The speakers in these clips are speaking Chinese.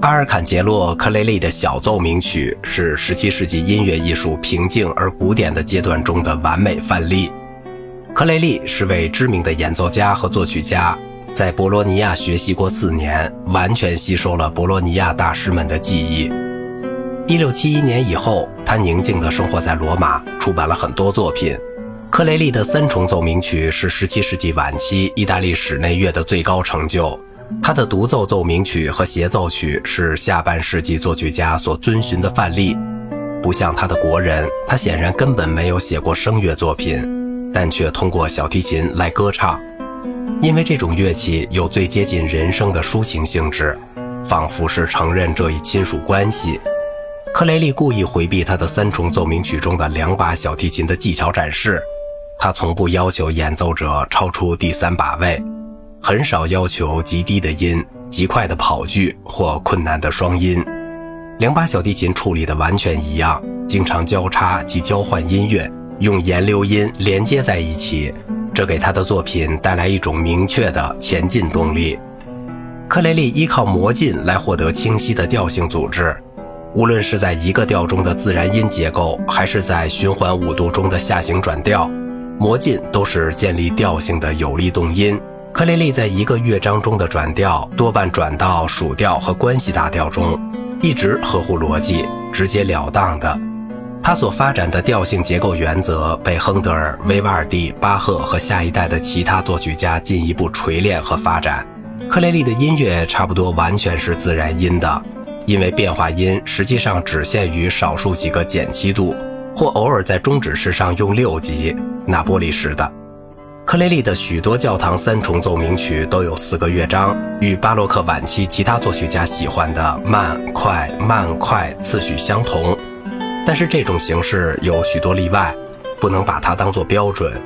阿尔坎杰洛·克雷利的小奏鸣曲是17世纪音乐艺术平静而古典的阶段中的完美范例。克雷利是位知名的演奏家和作曲家，在博洛尼亚学习过四年，完全吸收了博洛尼亚大师们的技艺。1671年以后，他宁静地生活在罗马，出版了很多作品。克雷利的三重奏鸣曲是17世纪晚期意大利室内乐的最高成就。他的独奏奏鸣曲和协奏曲是下半世纪作曲家所遵循的范例。不像他的国人，他显然根本没有写过声乐作品，但却通过小提琴来歌唱，因为这种乐器有最接近人声的抒情性质，仿佛是承认这一亲属关系。克雷利故意回避他的三重奏鸣曲中的两把小提琴的技巧展示，他从不要求演奏者超出第三把位。很少要求极低的音、极快的跑句或困难的双音。两把小提琴处理的完全一样，经常交叉及交换音乐，用延留音连接在一起，这给他的作品带来一种明确的前进动力。克雷利依靠魔镜来获得清晰的调性组织，无论是在一个调中的自然音结构，还是在循环五度中的下行转调，魔镜都是建立调性的有力动因。克雷利在一个乐章中的转调多半转到属调和关系大调中，一直合乎逻辑、直截了当的。他所发展的调性结构原则被亨德尔、维瓦尔第、巴赫和下一代的其他作曲家进一步锤炼和发展。克雷利的音乐差不多完全是自然音的，因为变化音实际上只限于少数几个减七度，或偶尔在终止式上用六级（那波利式的）。克雷利的许多教堂三重奏鸣曲都有四个乐章，与巴洛克晚期其他作曲家喜欢的慢快慢快次序相同。但是这种形式有许多例外，不能把它当作标准。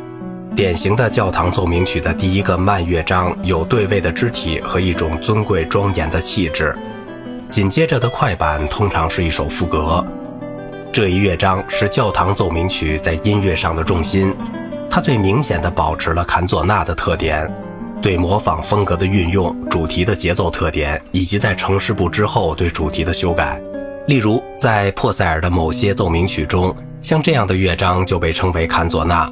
典型的教堂奏鸣曲的第一个慢乐章有对位的肢体和一种尊贵庄严的气质，紧接着的快板通常是一首副歌。这一乐章是教堂奏鸣曲在音乐上的重心。他最明显的保持了坎佐纳的特点，对模仿风格的运用、主题的节奏特点，以及在城市部之后对主题的修改。例如，在珀塞尔的某些奏鸣曲中，像这样的乐章就被称为坎佐纳。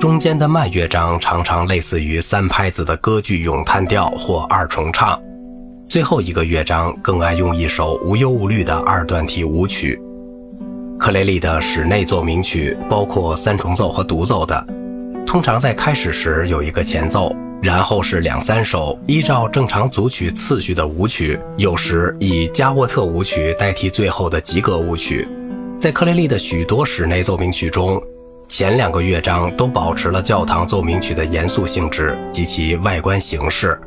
中间的慢乐章常常类似于三拍子的歌剧咏叹调或二重唱，最后一个乐章更爱用一首无忧无虑的二段体舞曲。克雷利的室内奏鸣曲包括三重奏和独奏的。通常在开始时有一个前奏，然后是两三首依照正常组曲次序的舞曲，有时以加沃特舞曲代替最后的吉格舞曲。在克雷利的许多室内奏鸣曲中，前两个乐章都保持了教堂奏鸣曲的严肃性质及其外观形式。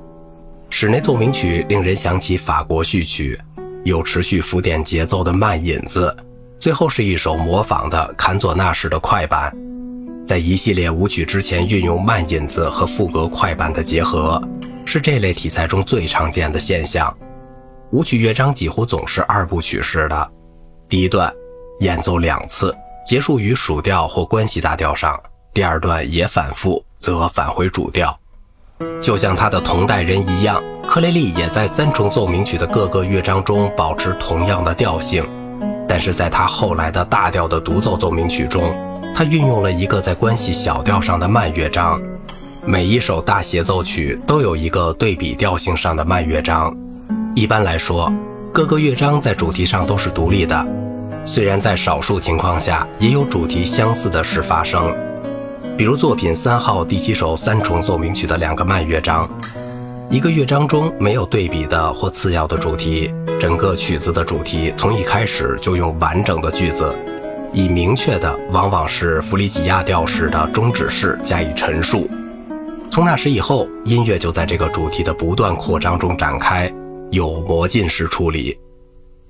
室内奏鸣曲令人想起法国序曲，有持续浮点节奏的慢引子，最后是一首模仿的坎佐纳式的快板。在一系列舞曲之前运用慢引子和副歌快板的结合，是这类题材中最常见的现象。舞曲乐章几乎总是二部曲式的，第一段演奏两次，结束于属调或关系大调上；第二段也反复，则返回主调。就像他的同代人一样，克雷利也在三重奏鸣曲的各个乐章中保持同样的调性，但是在他后来的大调的独奏奏鸣曲中。他运用了一个在关系小调上的慢乐章，每一首大协奏曲都有一个对比调性上的慢乐章。一般来说，各个乐章在主题上都是独立的，虽然在少数情况下也有主题相似的事发生，比如作品三号第七首三重奏鸣曲的两个慢乐章，一个乐章中没有对比的或次要的主题，整个曲子的主题从一开始就用完整的句子。以明确的，往往是弗里吉亚调式的终止式加以陈述。从那时以后，音乐就在这个主题的不断扩张中展开，有魔镜式处理，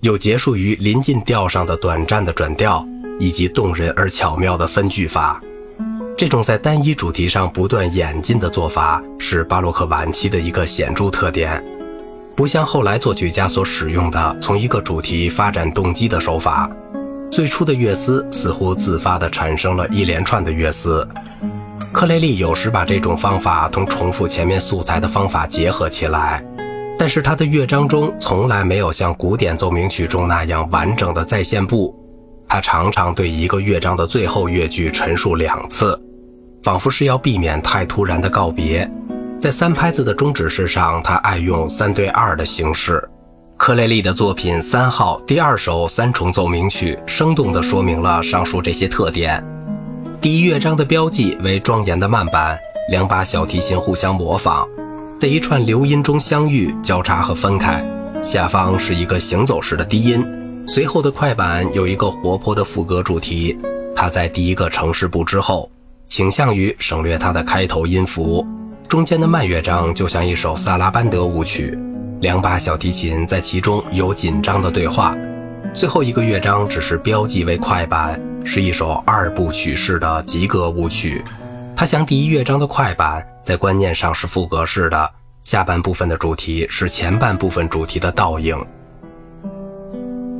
有结束于临近调上的短暂的转调，以及动人而巧妙的分句法。这种在单一主题上不断演进的做法，是巴洛克晚期的一个显著特点，不像后来作曲家所使用的从一个主题发展动机的手法。最初的乐思似乎自发地产生了一连串的乐思。克雷利有时把这种方法同重复前面素材的方法结合起来，但是他的乐章中从来没有像古典奏鸣曲中那样完整的再现部，他常常对一个乐章的最后乐句陈述两次，仿佛是要避免太突然的告别。在三拍子的终止式上，他爱用三对二的形式。克雷利的作品三号第二首三重奏鸣曲，生动地说明了上述这些特点。第一乐章的标记为庄严的慢板，两把小提琴互相模仿，在一串流音中相遇、交叉和分开。下方是一个行走式的低音，随后的快板有一个活泼的副歌主题。它在第一个城市部之后，倾向于省略它的开头音符。中间的慢乐章就像一首萨拉班德舞曲。两把小提琴在其中有紧张的对话，最后一个乐章只是标记为快板，是一首二部曲式的及格舞曲。它像第一乐章的快板，在观念上是副格式的，下半部分的主题是前半部分主题的倒影。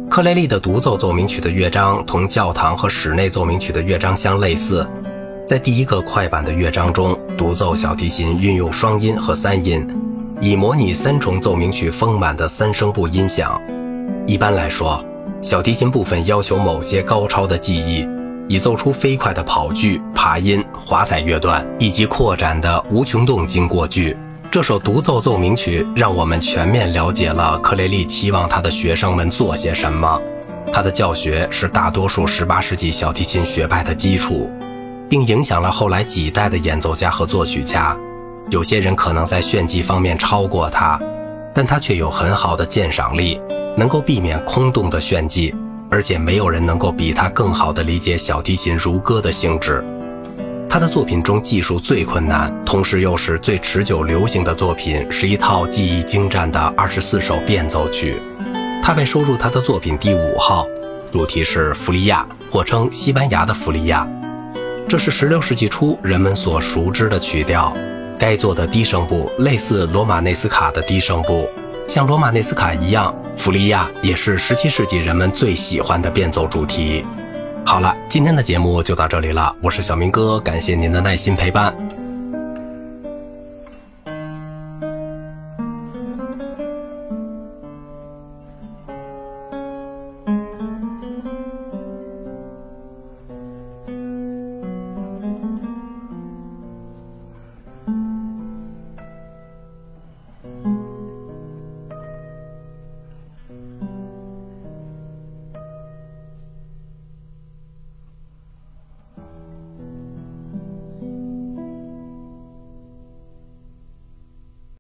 克雷利的独奏奏鸣曲的乐章同教堂和室内奏鸣曲的乐章相类似，在第一个快板的乐章中，独奏小提琴运用双音和三音。以模拟三重奏鸣曲丰满的三声部音响。一般来说，小提琴部分要求某些高超的技艺，以奏出飞快的跑句、爬音、华彩乐段以及扩展的无穷动经过句。这首独奏奏鸣曲让我们全面了解了克雷利期望他的学生们做些什么。他的教学是大多数18世纪小提琴学派的基础，并影响了后来几代的演奏家和作曲家。有些人可能在炫技方面超过他，但他却有很好的鉴赏力，能够避免空洞的炫技，而且没有人能够比他更好的理解小提琴如歌的性质。他的作品中技术最困难，同时又是最持久流行的作品，是一套技艺精湛的二十四首变奏曲。他被收入他的作品第五号，主题是弗利亚，或称西班牙的弗利亚。这是十六世纪初人们所熟知的曲调。该做的低声部类似罗马内斯卡的低声部，像罗马内斯卡一样，弗利亚也是17世纪人们最喜欢的变奏主题。好了，今天的节目就到这里了，我是小明哥，感谢您的耐心陪伴。